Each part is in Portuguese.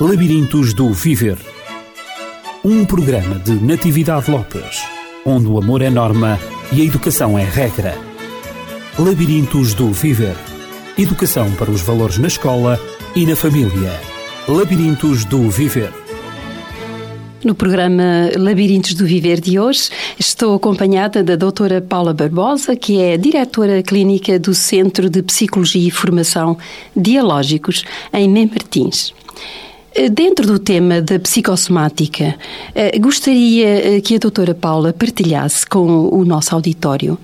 Labirintos do Viver. Um programa de Natividade Lopes, onde o amor é norma e a educação é regra. Labirintos do Viver. Educação para os valores na escola e na família. Labirintos do Viver. No programa Labirintos do Viver de hoje, estou acompanhada da doutora Paula Barbosa, que é diretora clínica do Centro de Psicologia e Formação Dialógicos em Mem Martins. Dentro do tema da psicossomática, eh, gostaria eh, que a doutora Paula partilhasse com o nosso auditório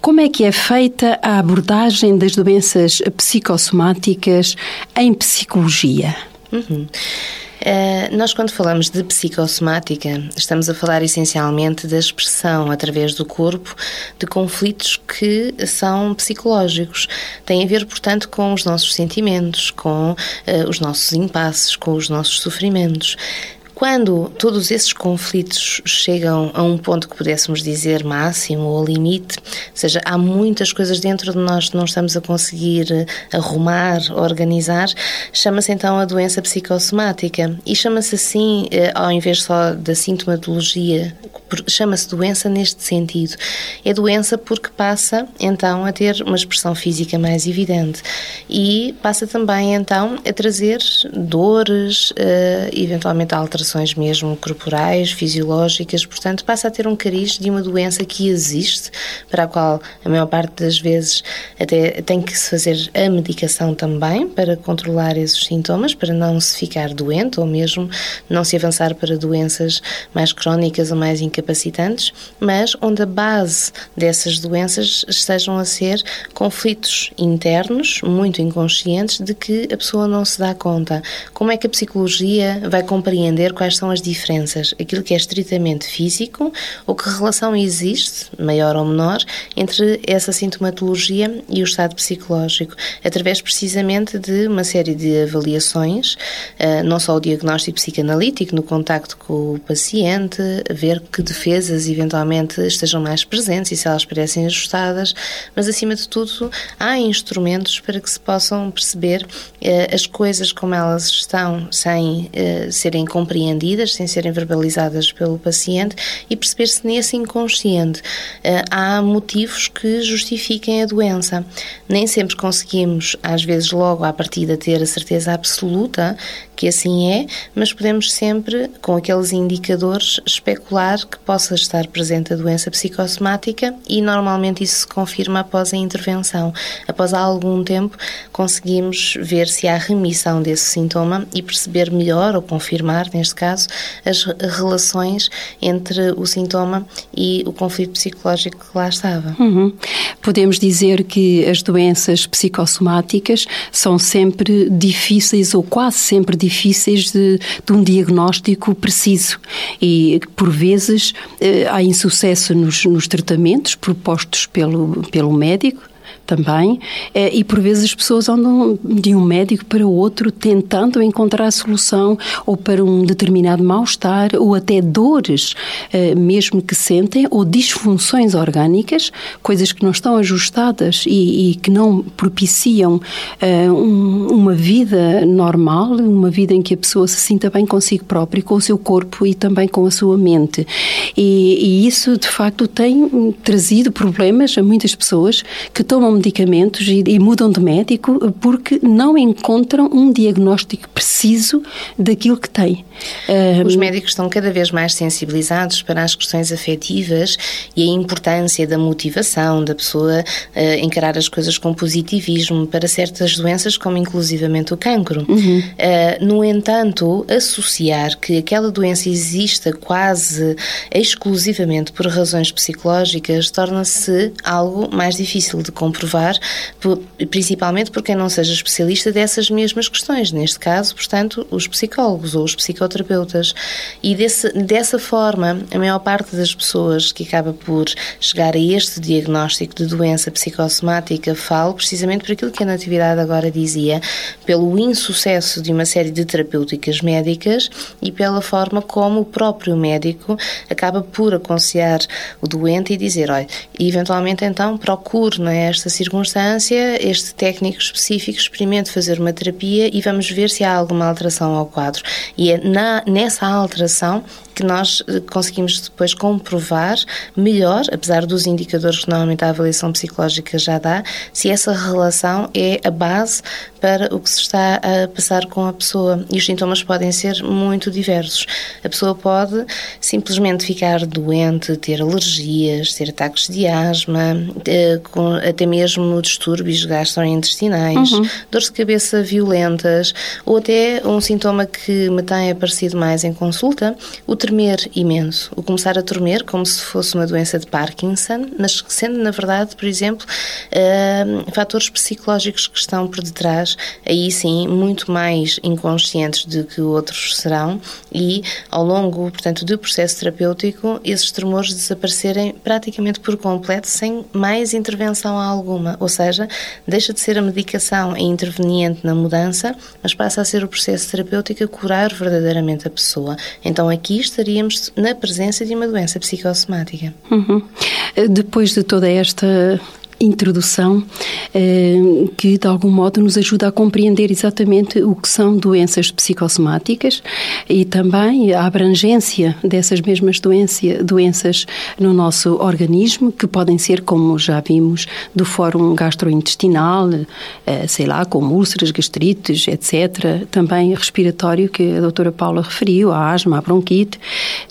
como é que é feita a abordagem das doenças psicossomáticas em psicologia. Uhum. Uh, nós, quando falamos de psicossomática, estamos a falar essencialmente da expressão através do corpo de conflitos que são psicológicos. Tem a ver, portanto, com os nossos sentimentos, com uh, os nossos impasses, com os nossos sofrimentos. Quando todos esses conflitos chegam a um ponto que pudéssemos dizer máximo ou limite, ou seja, há muitas coisas dentro de nós que não estamos a conseguir arrumar, organizar, chama-se então a doença psicossomática. E chama-se assim, eh, ao invés só da sintomatologia, chama-se doença neste sentido. É doença porque passa então a ter uma expressão física mais evidente e passa também então a trazer dores, eh, eventualmente alterações alterações mesmo corporais, fisiológicas, portanto passa a ter um cariz de uma doença que existe, para a qual a maior parte das vezes até tem que se fazer a medicação também para controlar esses sintomas, para não se ficar doente ou mesmo não se avançar para doenças mais crónicas ou mais incapacitantes, mas onde a base dessas doenças estejam a ser conflitos internos, muito inconscientes, de que a pessoa não se dá conta. Como é que a psicologia vai compreender quais são as diferenças, aquilo que é estritamente físico, ou que relação existe, maior ou menor, entre essa sintomatologia e o estado psicológico, através precisamente de uma série de avaliações, eh, não só o diagnóstico psicanalítico no contacto com o paciente, ver que defesas eventualmente estejam mais presentes e se elas parecem ajustadas, mas acima de tudo há instrumentos para que se possam perceber eh, as coisas como elas estão sem eh, serem compreendidas compreendidas, sem serem verbalizadas pelo paciente e perceber se nesse inconsciente uh, há motivos que justifiquem a doença. Nem sempre conseguimos, às vezes, logo à partida, ter a certeza absoluta que assim é, mas podemos sempre, com aqueles indicadores, especular que possa estar presente a doença psicossomática e normalmente isso se confirma após a intervenção. Após algum tempo, conseguimos ver se há remissão desse sintoma e perceber melhor ou confirmar, neste caso, as relações entre o sintoma e o conflito psicológico que lá estava. Uhum. Podemos dizer que as doenças psicossomáticas são sempre difíceis ou quase sempre difíceis difíceis de, de um diagnóstico preciso. E, por vezes, eh, há insucesso nos, nos tratamentos propostos pelo, pelo médico também, eh, e por vezes as pessoas andam de um médico para outro tentando encontrar a solução ou para um determinado mal-estar ou até dores eh, mesmo que sentem ou disfunções orgânicas, coisas que não estão ajustadas e, e que não propiciam um, uma vida normal, uma vida em que a pessoa se sinta bem consigo própria, com o seu corpo e também com a sua mente. E, e isso, de facto, tem trazido problemas a muitas pessoas que tomam medicamentos e, e, mudam de médico porque não encontram um diagnóstico preciso daquilo que têm. Os médicos estão cada vez mais sensibilizados para as questões afetivas e a importância da motivação, da pessoa uh, encarar as coisas com positivismo para certas doenças, como inclusivamente o cancro. Uhum. Uh, no entanto, associar que aquela doença exista quase exclusivamente por razões psicológicas torna-se algo mais difícil de comprovar principalmente por quem não seja especialista dessas mesmas questões, neste caso, portanto, os psicólogos ou os psicoterapeutas. E desse, dessa forma, a maior parte das pessoas que acaba por chegar a este diagnóstico de doença psicossomática fala precisamente por aquilo que a Natividade agora dizia, pelo insucesso de uma série de terapêuticas médicas e pela forma como o próprio médico acaba por aconselhar o doente e dizer, olha, eventualmente então procure nesta é, circunstância este técnico específico, experimente fazer uma terapia e vamos ver se há alguma alteração ao quadro. E é na, nessa alteração que nós eh, conseguimos depois comprovar melhor, apesar dos indicadores que normalmente a avaliação psicológica já dá, se essa relação é a base para o que se está a passar com a pessoa. E os sintomas podem ser muito diversos. A pessoa pode simplesmente ficar doente, ter alergias, ter ataques de asma, eh, até mesmo distúrbios gastrointestinais, uhum. dores de cabeça violentas, ou até um sintoma que me tem aparecido mais em consulta, o tremer imenso, o começar a tremer como se fosse uma doença de Parkinson, mas sendo na verdade, por exemplo, uh, fatores psicológicos que estão por detrás, aí sim, muito mais inconscientes do que outros serão e ao longo, portanto, do processo terapêutico, esses tremores desaparecerem praticamente por completo sem mais intervenção alguma, ou seja, deixa de ser a medicação a interveniente na mudança, mas passa a ser o processo terapêutico a curar verdadeiramente a pessoa. Então aqui estaríamos na presença de uma doença psicossomática. Uhum. Depois de toda esta introdução eh, que de algum modo nos ajuda a compreender exatamente o que são doenças psicossomáticas e também a abrangência dessas mesmas doença, doenças no nosso organismo, que podem ser, como já vimos, do fórum gastrointestinal, eh, sei lá, como úlceras, gastrites, etc. Também respiratório, que a doutora Paula referiu, a asma, a bronquite,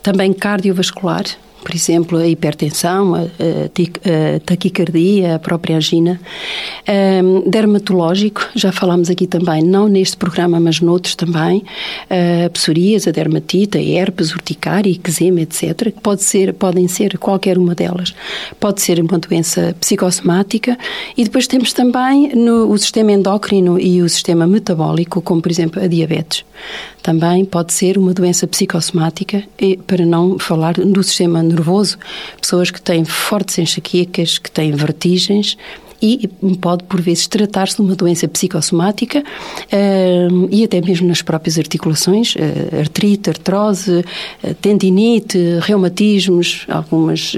também cardiovascular, por exemplo, a hipertensão, a, a taquicardia, a própria angina. Um, dermatológico, já falámos aqui também, não neste programa, mas noutros também, a psoríase, a dermatite, a herpes, urticária, eczema, etc., que pode ser, podem ser qualquer uma delas. Pode ser uma doença psicossomática e depois temos também no, o sistema endócrino e o sistema metabólico, como por exemplo a diabetes. Também pode ser uma doença psicossomática, e, para não falar do sistema nervoso, pessoas que têm fortes enxaquecas, que têm vertigens, e pode, por vezes, tratar-se de uma doença psicossomática uh, e até mesmo nas próprias articulações, uh, artrite, artrose, uh, tendinite, reumatismos, algumas,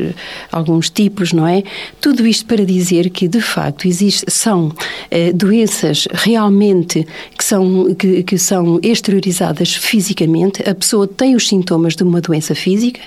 alguns tipos, não é? Tudo isto para dizer que, de facto, existe, são doenças realmente que são, que, que são exteriorizadas fisicamente, a pessoa tem os sintomas de uma doença física,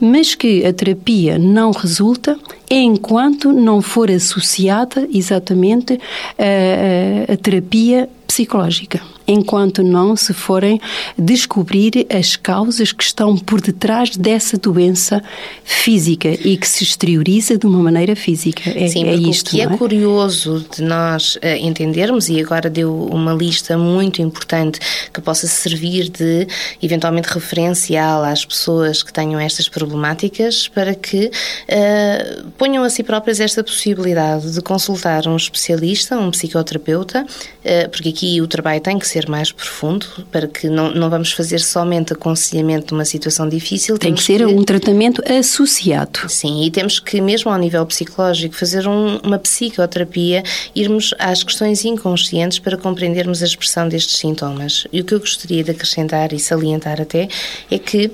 mas que a terapia não resulta enquanto não for associada exatamente a, terapia psicológica enquanto não se forem descobrir as causas que estão por detrás dessa doença física e que se exterioriza de uma maneira física. É, Sim, é isto. O que é, é, curioso de nós uh, entendermos, e agora deu uma lista muito importante que possa servir de eventualmente referencial às pessoas que tenham estas problemáticas para que uh, ponham a si próprias esta possibilidade de consultar um especialista, um psicoterapeuta, uh, porque aqui o trabalho tem que ser ser mais profundo, para que não, não vamos fazer somente aconselhamento de uma situação difícil. Tem que ser que, um tratamento associado. Sim, e temos que, mesmo ao nível psicológico, fazer um, uma psicoterapia, irmos às questões inconscientes para compreendermos a expressão destes sintomas. E o que eu gostaria de acrescentar e salientar até é que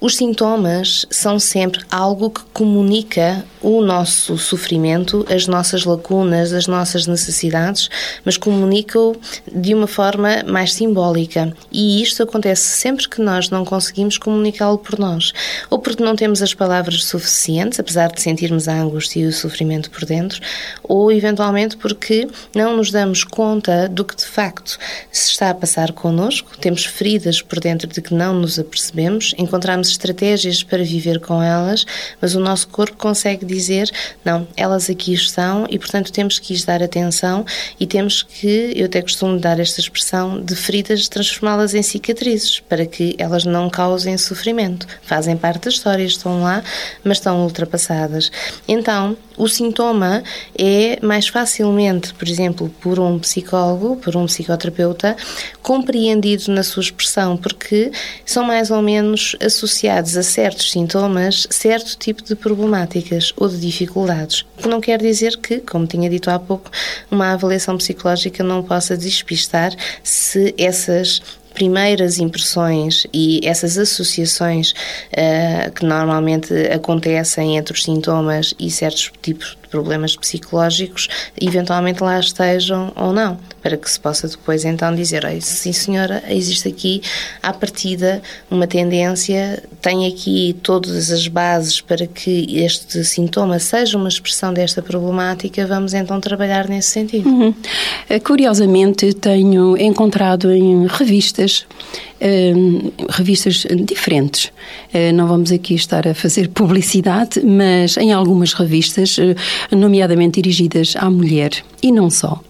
os sintomas são sempre algo que comunica o nosso sofrimento, as nossas lacunas, as nossas necessidades, mas comunica-o de uma forma mais simbólica. E isto acontece sempre que nós não conseguimos comunicá-lo por nós, ou porque não temos as palavras suficientes, apesar de sentirmos a angústia e o sofrimento por dentro, ou eventualmente porque não nos damos conta do que de facto se está a passar connosco, temos feridas por dentro de que não nos apercebemos, encontramos estratégias para viver com elas, mas o nosso corpo consegue dizer: não, elas aqui estão e, portanto, temos que lhes dar atenção e temos que, eu até costumo dar esta expressão, de feridas, transformá-las em cicatrizes, para que elas não causem sofrimento. Fazem parte da história, estão lá, mas estão ultrapassadas. Então, o sintoma é mais facilmente, por exemplo, por um psicólogo, por um psicoterapeuta, compreendido na sua expressão, porque são mais ou menos associados a certos sintomas certo tipo de problemáticas. Ou de dificuldades. O que não quer dizer que, como tinha dito há pouco, uma avaliação psicológica não possa despistar se essas primeiras impressões e essas associações uh, que normalmente acontecem entre os sintomas e certos tipos problemas psicológicos, eventualmente lá estejam ou não, para que se possa depois então dizer, sim senhora, existe aqui à partida uma tendência, tem aqui todas as bases para que este sintoma seja uma expressão desta problemática, vamos então trabalhar nesse sentido. Uhum. Eh, curiosamente, tenho encontrado em revistas Hum, revistas diferentes. Uh, não vamos aqui estar a fazer publicidade, mas em algumas revistas, uh, nomeadamente dirigidas à mulher e não só.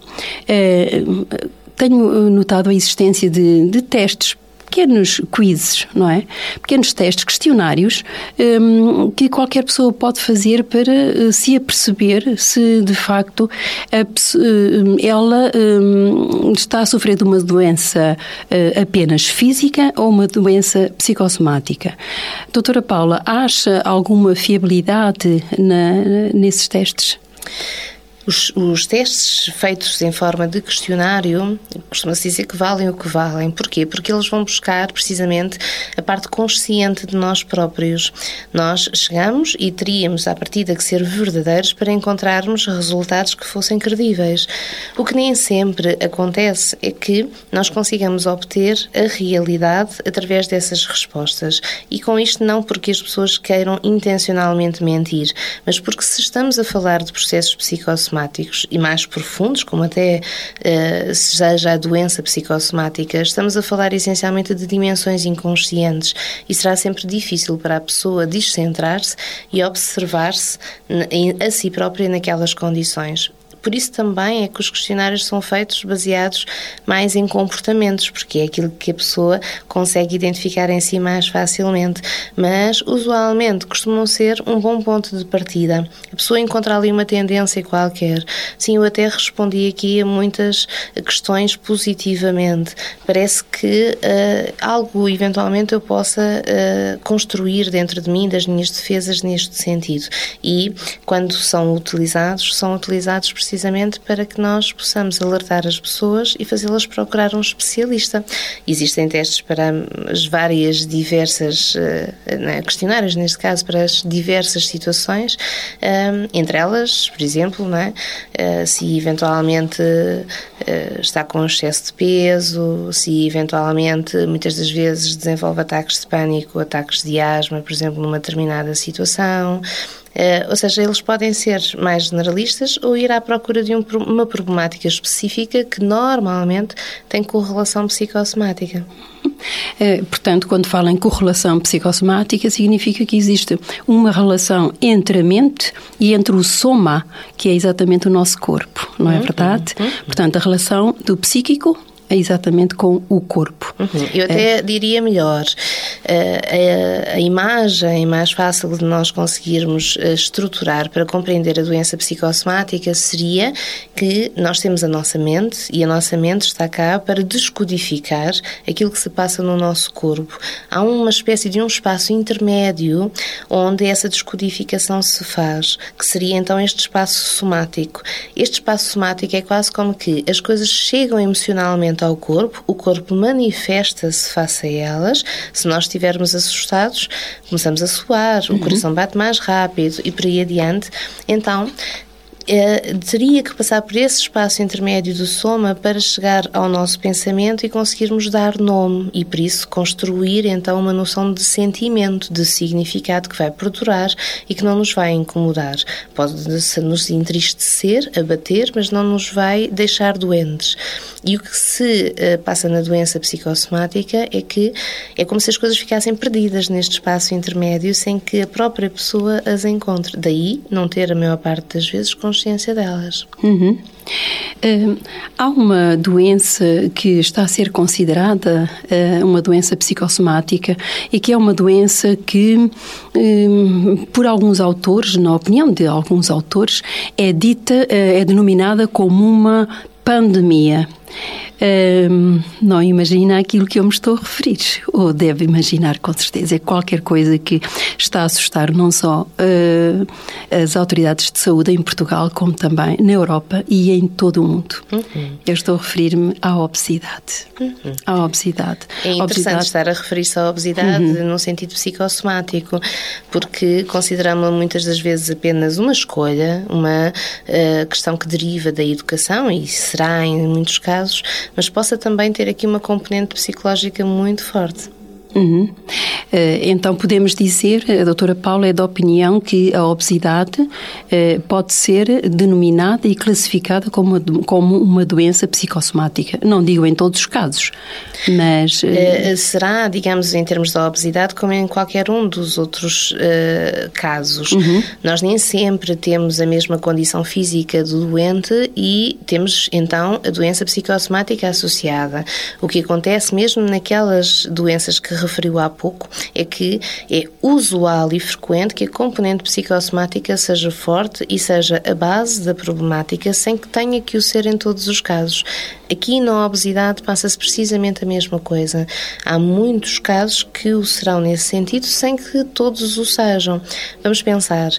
Uh, tenho notado a existência de, de testes pequenos quizzes, não é? Pequenos testes, questionários um, que qualquer pessoa pode fazer para uh, se aperceber se de facto a, uh, ela um, está a sofrer de uma doença uh, apenas física ou uma doença psicossomática. Doutora Paula, acha alguma fiabilidade na, nesses testes? Os, os, testes feitos em forma de questionário costuma-se dizer que valem o que valem. Porquê? Porque eles vão buscar precisamente a parte consciente de nós próprios. Nós chegamos e teríamos, à partida, que ser verdadeiros para encontrarmos resultados que fossem credíveis. O que nem sempre acontece é que nós consigamos obter a realidade através dessas respostas. E com isto, não porque as pessoas queiram intencionalmente mentir, mas porque se estamos a falar de processos psicossomáticos, psicossomáticos e mais profundos, como até uh, seja a doença psicossomática, estamos a falar essencialmente de dimensões inconscientes e será sempre difícil para a pessoa descentrar-se e observar-se a si própria naquelas condições. Por isso também é que os questionários são feitos baseados mais em comportamentos, porque é aquilo que a pessoa consegue identificar em si mais facilmente. Mas, usualmente, costumam ser um bom ponto de partida. A pessoa encontra ali uma tendência qualquer. Sim, eu até respondi aqui a muitas questões positivamente. Parece que uh, algo, eventualmente, eu possa uh, construir dentro de mim, das minhas defesas, neste sentido. E, quando são utilizados, são utilizados precisamente para que nós possamos alertar as pessoas e fazê-las procurar um especialista. Existem testes para as várias diversas, uh, questionários neste caso, para as diversas situações, um, entre elas, por exemplo, é? Uh, se eventualmente está com excesso de peso, se eventualmente muitas das vezes desenvolve ataques de pânico, ataques de asma, por exemplo, numa determinada situação. Uh, ou seja, eles podem ser mais generalistas ou ir à procura de um, uma problemática específica que normalmente tem correlação psicossomática. Uh, portanto, quando fala em correlação psicossomática, significa que existe uma relação entre a mente e entre o soma, que é exatamente o nosso corpo, não é uhum, verdade? Uhum. Portanto, a relação do psíquico exatamente com o corpo. Uhum. Eu até é. diria melhor, eh, a, a, imagem mais fácil de nós conseguirmos eh, estruturar para compreender a doença psicossomática seria que nós temos a nossa mente e a nossa mente está cá para descodificar aquilo que se passa no nosso corpo. Há uma espécie de um espaço intermédio onde essa descodificação se faz, que seria então este espaço somático. Este espaço somático é quase como que as coisas chegam emocionalmente ao corpo, o corpo manifesta-se face a elas. Se nós estivermos assustados, começamos a suar, uhum. o coração bate mais rápido e por aí adiante. Então, é, teria que passar por esse espaço intermédio do soma para chegar ao nosso pensamento e conseguirmos dar nome e, por isso, construir então uma noção de sentimento, de significado que vai perdurar e que não nos vai incomodar. Pode nos entristecer, abater, mas não nos vai deixar doentes. E o que se uh, passa na doença psicossomática é que é como se as coisas ficassem perdidas neste espaço intermédio sem que a própria pessoa as encontre. Daí não ter, a maior parte das vezes, delas. Uhum. Uh, há uma doença que está a ser considerada uh, uma doença psicossomática e que é uma doença que, uh, por alguns autores, na opinião de alguns autores, é dita, é denominada como uma pandemia. Um, não imagina aquilo que eu me estou a referir, ou deve imaginar com certeza. É qualquer coisa que está a assustar não só uh, as autoridades de saúde em Portugal, como também na Europa e em todo o mundo. Uhum. Eu estou a referir-me à obesidade. Uhum. À obesidade. É interessante obesidade... estar a referir-se à obesidade uhum. no sentido psicossomático, porque consideramos muitas das vezes apenas uma escolha, uma uh, questão que deriva da educação, e será em muitos casos, mas possa também ter aqui uma componente psicológica muito forte. Uhum. Eh, então podemos dizer, a doutora Paula é da opinião que a obesidade eh, pode ser denominada e classificada como, como uma doença psicossomática. Não digo em todos os casos, mas... Eh, será, digamos, em termos da obesidade, como em qualquer um dos outros uh, casos. Uhum. Nós nem sempre temos a mesma condição física do doente e temos, então, a doença psicossomática associada. O que acontece mesmo naquelas doenças que referiu há pouco, é que é usual e frequente que a componente psicossomática seja forte e seja a base da problemática, sem que tenha que o ser em todos os casos. Aqui na obesidade passa-se precisamente a mesma coisa. Há muitos casos que o serão nesse sentido, sem que todos o sejam. Vamos pensar,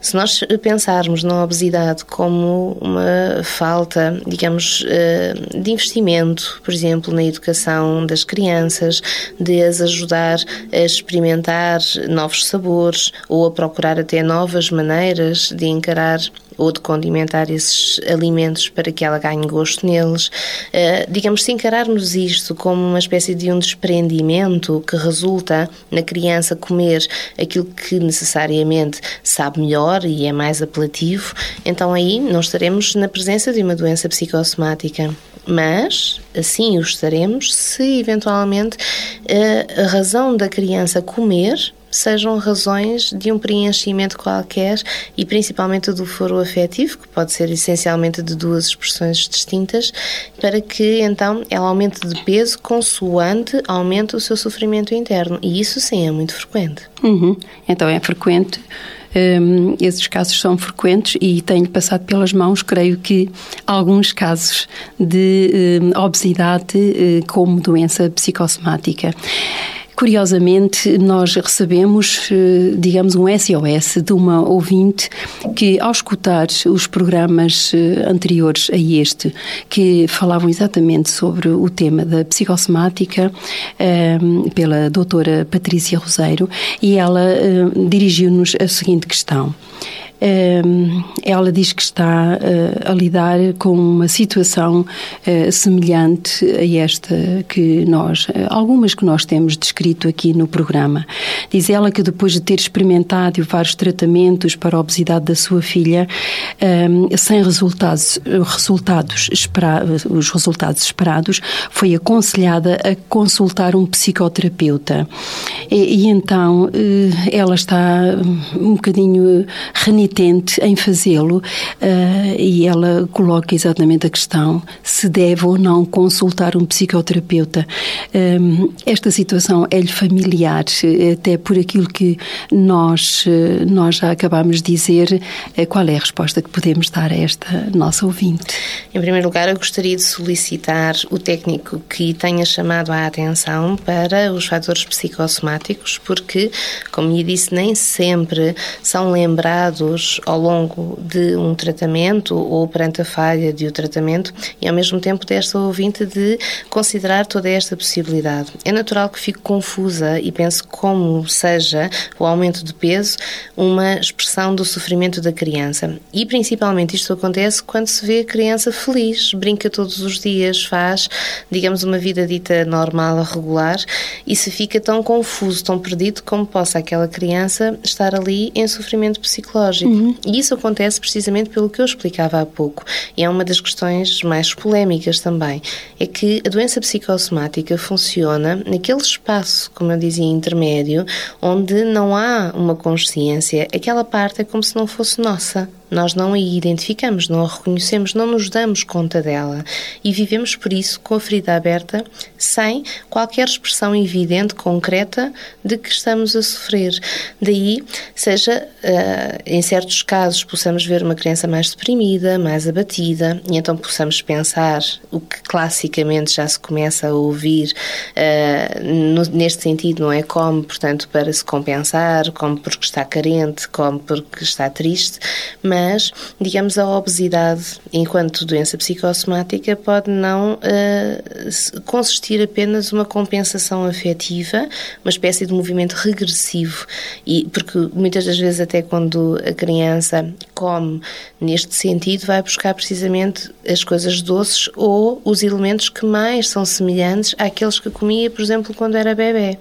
se nós pensarmos na obesidade como uma falta, digamos, eh, de investimento, por exemplo, na educação das crianças, de as ajudar a experimentar novos sabores ou a procurar até novas maneiras de encarar ou de condimentar esses alimentos para que ela ganhe gosto neles. Uh, digamos, se encararmos isto como uma espécie de um desprendimento que resulta na criança comer aquilo que necessariamente sabe melhor e é mais apelativo, então aí não estaremos na presença de uma doença psicossomática mas assim o estaremos se eventualmente eh, a razão da criança comer sejam razões de um preenchimento qualquer e principalmente do foro afetivo, que pode ser essencialmente de duas expressões distintas, para que então ela aumente de peso consoante aumente o seu sofrimento interno. E isso sim é muito frequente. Uhum. Então é frequente. Um, esses casos são frequentes e tenho passado pelas mãos, creio que, alguns casos de um, obesidade uh, como doença psicossomática. Curiosamente, nós recebemos, eh, digamos, um SOS de uma ouvinte que, ao escutar os programas eh, anteriores a este, que falavam exatamente sobre o tema da psicossomática, eh, pela doutora Patrícia Roseiro, e ela dirigiu-nos a seguinte questão. Ela diz que está eh, a lidar com uma situação eh, semelhante a esta que nós, eh, algumas que nós temos descrito aqui no programa. Diz ela que depois de ter experimentado vários tratamentos para a obesidade da sua filha, sem resultados, resultados os resultados esperados, foi aconselhada a consultar um psicoterapeuta. E, e então ela está um bocadinho renitente renitente em fazê-lo uh, e ela coloca exatamente a questão se deve ou não consultar um psicoterapeuta. Eh, esta situação é-lhe familiar, até por aquilo que nós, eh, nós já acabamos de dizer. Qual é a resposta que podemos dar a esta nossa ouvinte? Em primeiro lugar, eu gostaria de solicitar o técnico que tenha chamado a atenção para os fatores psicossomáticos, porque, como lhe disse, nem sempre são lembrados ao longo de um tratamento ou perante a falha de um tratamento e ao mesmo tempo desta ouvinte de considerar toda esta possibilidade. É natural que fique confusa e pense como seja o aumento de peso uma expressão do sofrimento da criança. E principalmente isto acontece quando se vê a criança feliz, brinca todos os dias, faz, digamos, uma vida dita normal, regular, e se fica tão confuso, tão perdido como possa aquela criança estar ali em sofrimento psicológico. Uhum. E isso acontece precisamente pelo que eu explicava há pouco. E é uma das questões mais polémicas também. É que a doença psicossomática funciona naquele espaço, como eu dizia, intermédio, onde não há uma consciência. Aquela parte é como se não fosse nossa nós não a identificamos, não a reconhecemos, não nos damos conta dela e vivemos por isso com a ferida aberta, sem qualquer expressão evidente, concreta de que estamos a sofrer. Daí, seja uh, em certos casos, possamos ver uma criança mais deprimida, mais abatida, e então possamos pensar o que classicamente já se começa a ouvir uh, no, neste sentido, não é? Come, portanto, para se compensar, come porque está carente, come porque está triste, mas, digamos, a obesidade, enquanto doença psicossomática, pode não uh, consistir apenas uma compensação afetiva, uma espécie de movimento regressivo, e porque muitas das vezes até quando a criança come neste sentido, vai buscar precisamente as coisas doces ou os elementos que mais são semelhantes àqueles que comia, por exemplo, quando era bebê.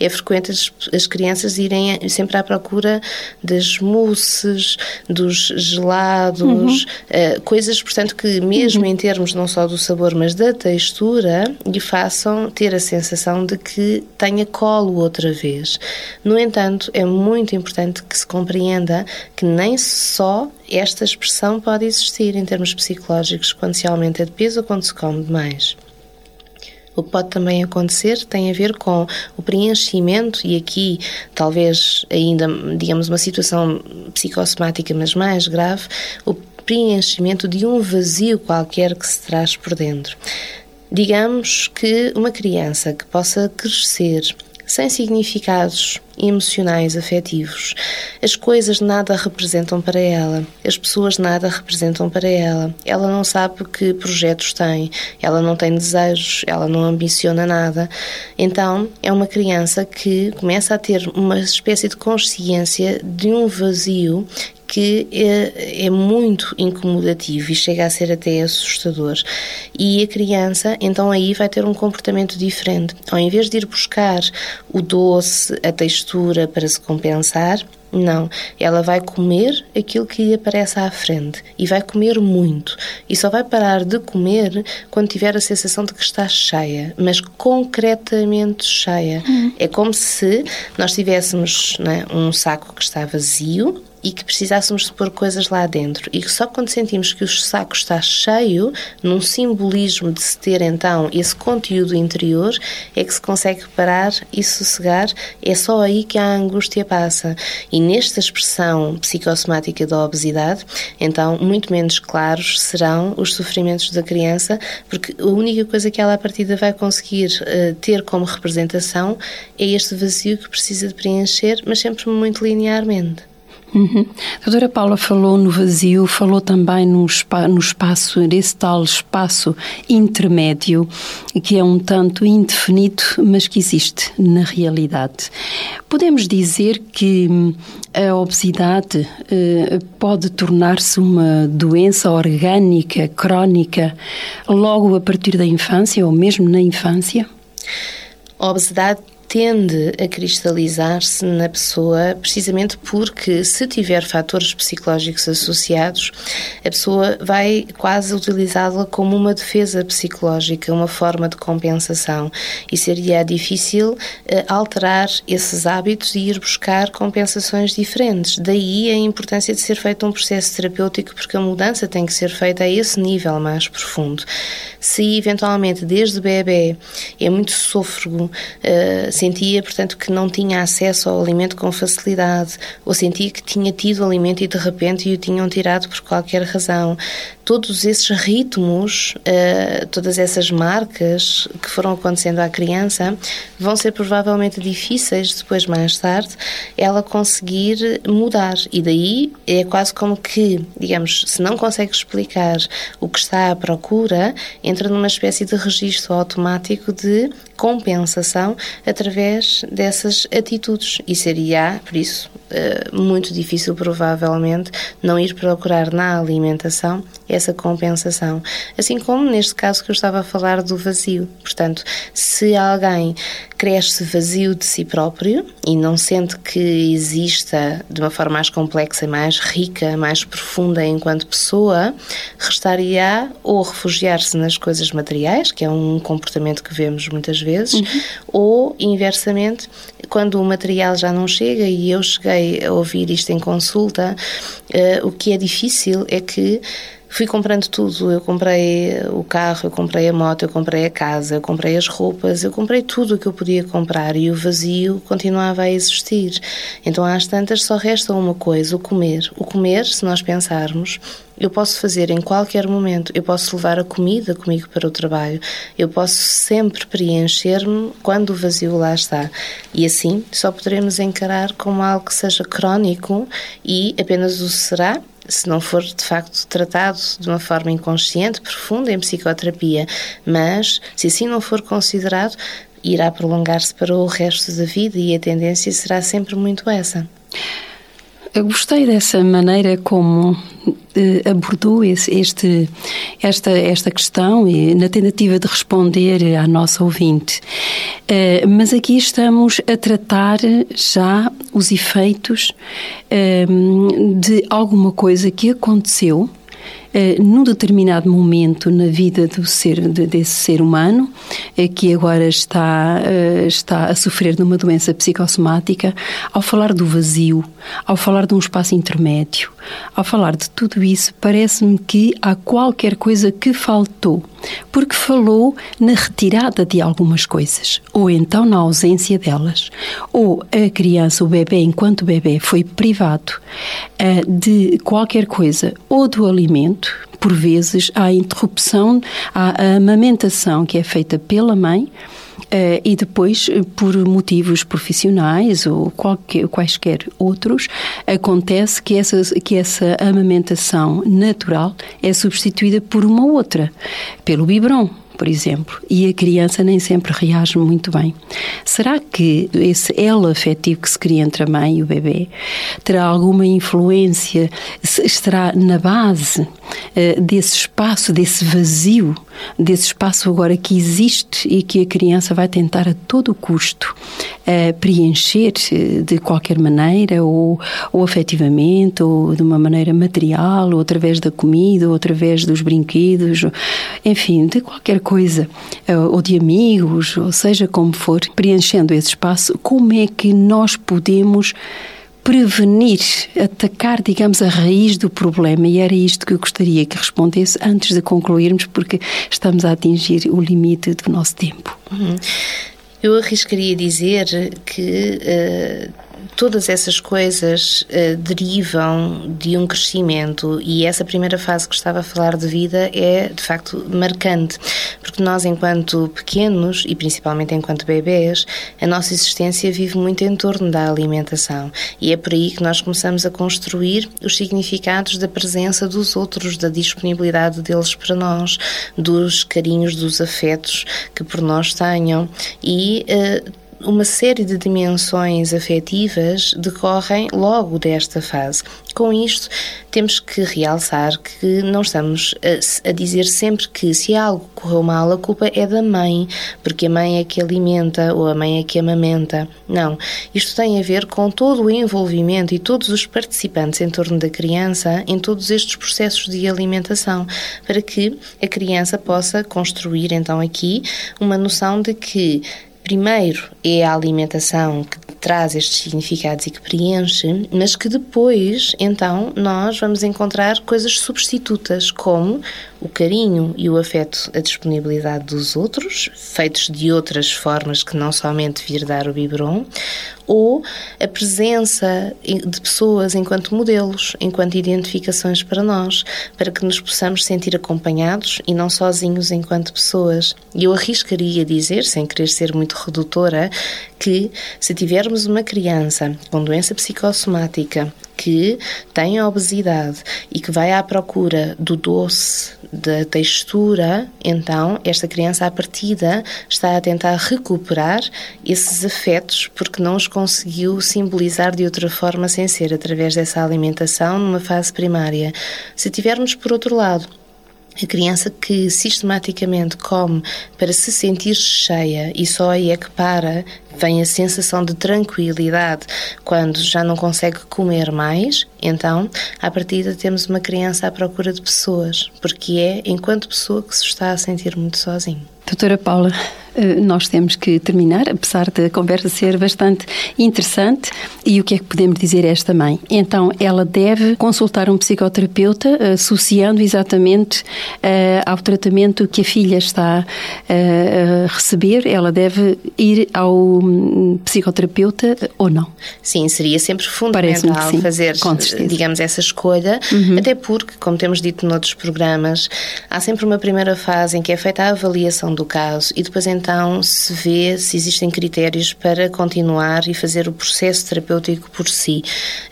É frequente as, as crianças irem sempre à procura das mousses, dos gelados, uhum. uh, coisas, portanto, que mesmo uhum. em termos não só do sabor, mas da textura, lhe façam ter a sensação de que tenha colo outra vez. No entanto, é muito importante que se compreenda que nem só esta expressão pode existir em termos psicológicos quando se aumenta de peso ou quando se come demais. O que pode também acontecer tem a ver com o preenchimento, e aqui talvez ainda, digamos, uma situação psicossomática, mas mais grave, o preenchimento de um vazio qualquer que se traz por dentro. Digamos que uma criança que possa crescer sem significados emocionais, afetivos. As coisas nada representam para ela, as pessoas nada representam para ela. Ela não sabe que projetos tem, ela não tem desejos, ela não ambiciona nada. Então, é uma criança que começa a ter uma espécie de consciência de um vazio que é, é, muito incomodativo e chega a ser até assustador. E a criança, então, aí vai ter um comportamento diferente. Ao invés de ir buscar o doce, a textura para se compensar, não, ela vai comer aquilo que lhe aparece à frente e vai comer muito. E só vai parar de comer quando tiver a sensação de que está cheia, mas concretamente cheia. Uhum. É como se nós tivéssemos né, um saco que está vazio e que precisássemos de pôr coisas lá dentro. E só quando sentimos que o saco está cheio, num simbolismo de se ter então esse conteúdo interior, é que se consegue parar e sossegar. É só aí que a angústia passa. E nesta expressão psicossomática da obesidade, então muito menos claros serão os sofrimentos da criança, porque a única coisa que ela a partida vai conseguir uh, ter como representação é este vazio que precisa de preencher, mas sempre muito linearmente. Uhum. A doutora Paula falou no vazio, falou também no, no espaço, nesse tal espaço intermédio, que é um tanto indefinido, mas que existe na realidade. Podemos dizer que hum, a obesidade eh, pode tornar-se uma doença orgânica, crónica, logo a partir da infância ou mesmo na infância? A obesidade tende a cristalizar-se na pessoa precisamente porque, se tiver fatores psicológicos associados, a pessoa vai quase utilizá-la como uma defesa psicológica, uma forma de compensação. E seria difícil uh, alterar esses hábitos e ir buscar compensações diferentes. Daí a importância de ser feito um processo terapêutico, porque a mudança tem que ser feita a esse nível mais profundo. Se eventualmente desde bebê é muito sôfrego, uh, sentia, portanto, que não tinha acesso ao alimento com facilidade, ou sentia que tinha tido alimento e de repente o tinham tirado por qualquer razão. Todos esses ritmos, uh, todas essas marcas que foram acontecendo à criança, vão ser provavelmente difíceis depois, mais tarde, ela conseguir mudar. E daí é quase como que, digamos, se não consegue explicar o que está à procura, entra numa espécie de registro automático de compensação através dessas atitudes. E seria, por isso, eh, muito difícil, provavelmente, não ir procurar na alimentação essa compensação. Assim como neste caso que eu estava a falar do vazio. Portanto, se alguém cresce vazio de si próprio e não sente que exista de uma forma mais complexa, mais rica, mais profunda enquanto pessoa, restaria ou refugiar-se nas coisas materiais, que é um comportamento que vemos muitas vezes, uhum. ou inversamente, quando o material já não chega e eu cheguei a ouvir isto em consulta, uh, o que é difícil é que fui comprando tudo. Eu comprei o carro, eu comprei a moto, eu comprei a casa, eu comprei as roupas, eu comprei tudo o que eu podia comprar e o vazio continuava a existir. Então, às tantas, só resta uma coisa: o comer. O comer, se nós pensarmos, eu posso fazer em qualquer momento. Eu posso levar a comida comigo para o trabalho. Eu posso sempre preencher-me quando o vazio lá está. E assim só poderemos encarar como algo que seja crónico e apenas o será se não for de facto tratado de uma forma inconsciente, profunda em psicoterapia, mas se assim não for considerado, irá prolongar-se para o resto da vida e a tendência será sempre muito essa. Eu gostei dessa maneira como eh, abordou esse, este, esta, esta questão e na tentativa de responder à nossa ouvinte. Eh, mas aqui estamos a tratar já os efeitos eh, de alguma coisa que aconteceu uh, num determinado momento na vida do ser, de, desse ser humano, uh, que agora está, uh, está a sofrer de uma doença psicossomática, ao falar do vazio, ao falar de um espaço intermédio, ao falar de tudo isso, parece-me que há qualquer coisa que faltou, porque falou na retirada de algumas coisas, ou então na ausência delas, ou a criança, o bebê, enquanto bebê, foi privado de qualquer coisa, ou do alimento, por vezes, há interrupção, a amamentação que é feita pela mãe. Uh, e depois, por motivos profissionais ou qualquer, quaisquer outros, acontece que essa, que essa amamentação natural é substituída por uma outra, pelo biberon por exemplo, e a criança nem sempre reage muito bem. Será que esse elo afetivo que se cria entre a mãe e o bebê terá alguma influência, estará na base uh, desse espaço, desse vazio, desse espaço agora que existe e que a criança vai tentar a todo custo uh, preencher eh, de qualquer maneira, ou, ou afetivamente, ou de uma maneira material, ou através da comida, ou através dos brinquedos, enfim, de qualquer coisa, eh, ou de amigos, ou seja como for, preenchendo esse espaço, como é que nós podemos prevenir, atacar, digamos, a raiz do problema. E era isto que eu gostaria que respondesse antes de concluirmos, porque estamos a atingir o limite do nosso tempo. Uhum. Eu arriscaria dizer que uh, todas essas coisas uh, derivam de um crescimento e essa primeira fase que estava a falar de vida é de facto marcante, porque nós, enquanto pequenos e principalmente enquanto bebês, a nossa existência vive muito em torno da alimentação. E é por aí que nós começamos a construir os significados da presença dos outros, da disponibilidade deles para nós, dos carinhos, dos afetos que por nós tenham. E uh, uma série de dimensões afetivas decorrem logo desta fase. Com isto, temos que realçar que não estamos a, a, dizer sempre que se algo correu mal, a culpa é da mãe, porque a mãe é que alimenta ou a mãe é que amamenta. Não. Isto tem a ver com todo o envolvimento e todos os participantes em torno da criança em todos estes processos de alimentação, para que a criança possa construir então aqui uma noção de que primeiro é a alimentação que traz estes significados e que preenche, mas que depois, então, nós vamos encontrar coisas substitutas, como o carinho e o afeto, a disponibilidade dos outros, feitos de outras formas que não somente vir dar o biberon, ou a presença de pessoas enquanto modelos, enquanto identificações para nós, para que nos possamos sentir acompanhados e não sozinhos enquanto pessoas. E eu arriscaria dizer, sem querer ser muito redutora, que se tivermos uma criança com doença psicossomática que tem obesidade e que vai à procura do doce, da textura, então esta criança à partida está a tentar recuperar esses afetos porque não os conseguiu simbolizar de outra forma sem ser através dessa alimentação numa fase primária. Se tivermos por outro lado A criança que sistematicamente come para se sentir cheia e só aí é que para, vem a sensação de tranquilidade quando já não consegue comer mais, então, à partida, temos uma criança à procura de pessoas, porque é enquanto pessoa que se está a sentir muito sozinho. Doutora Paula, nós temos que terminar, apesar da conversa ser bastante interessante. E o que é que podemos dizer a esta mãe? Então, ela deve consultar um psicoterapeuta, associando exatamente uh, ao tratamento que a filha está uh, a receber. Ela deve ir ao um, psicoterapeuta ou não? Sim, seria sempre fundamental sim, fazer, digamos, essa escolha, uhum. até porque, como temos dito noutros programas, há sempre uma primeira fase em que é feita a avaliação do caso e depois então se vê se existem critérios para continuar e fazer o processo terapêutico por si.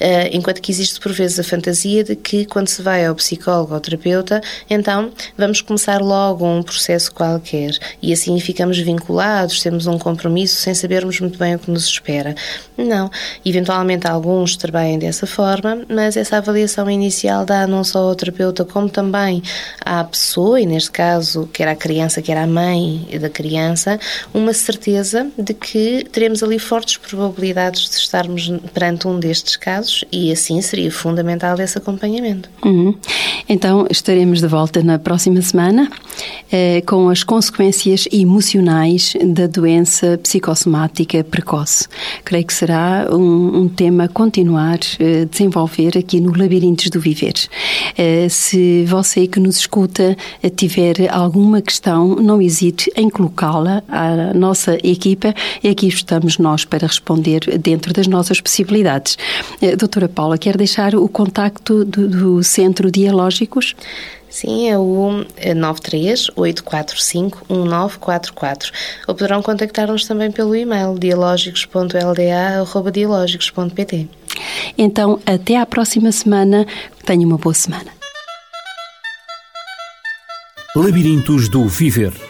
Uh, enquanto que existe por vezes a fantasia de que quando se vai ao psicólogo ou terapeuta, então vamos começar logo um processo qualquer e assim ficamos vinculados, temos um compromisso sem sabermos muito bem o que nos espera. Não. Eventualmente alguns trabalham dessa forma, mas essa avaliação inicial dá não só ao terapeuta como também à pessoa, e neste caso, quer à criança, quer à mãe da criança, uma certeza de que teremos ali fortes probabilidades de estarmos perante um destes casos e assim seria fundamental esse acompanhamento. Uhum. Então estaremos de volta na próxima semana eh, com as consequências emocionais da doença psicossomática precoce. Creio que será um, um tema a continuar a eh, desenvolver aqui no Labirintos do Viver. Eh, se você que nos escuta eh, tiver alguma questão, não hesite em colocá-la à nossa equipa e aqui estamos nós para responder dentro das nossas possibilidades. Doutora Paula, quer deixar o contacto do, do Centro Dialógicos? Sim, é o 938451944. Ou poderão contactar-nos também pelo e-mail dialógicos.lda.dialógicos.pt. Então, até à próxima semana. Tenha uma boa semana. Labirintos do Viver.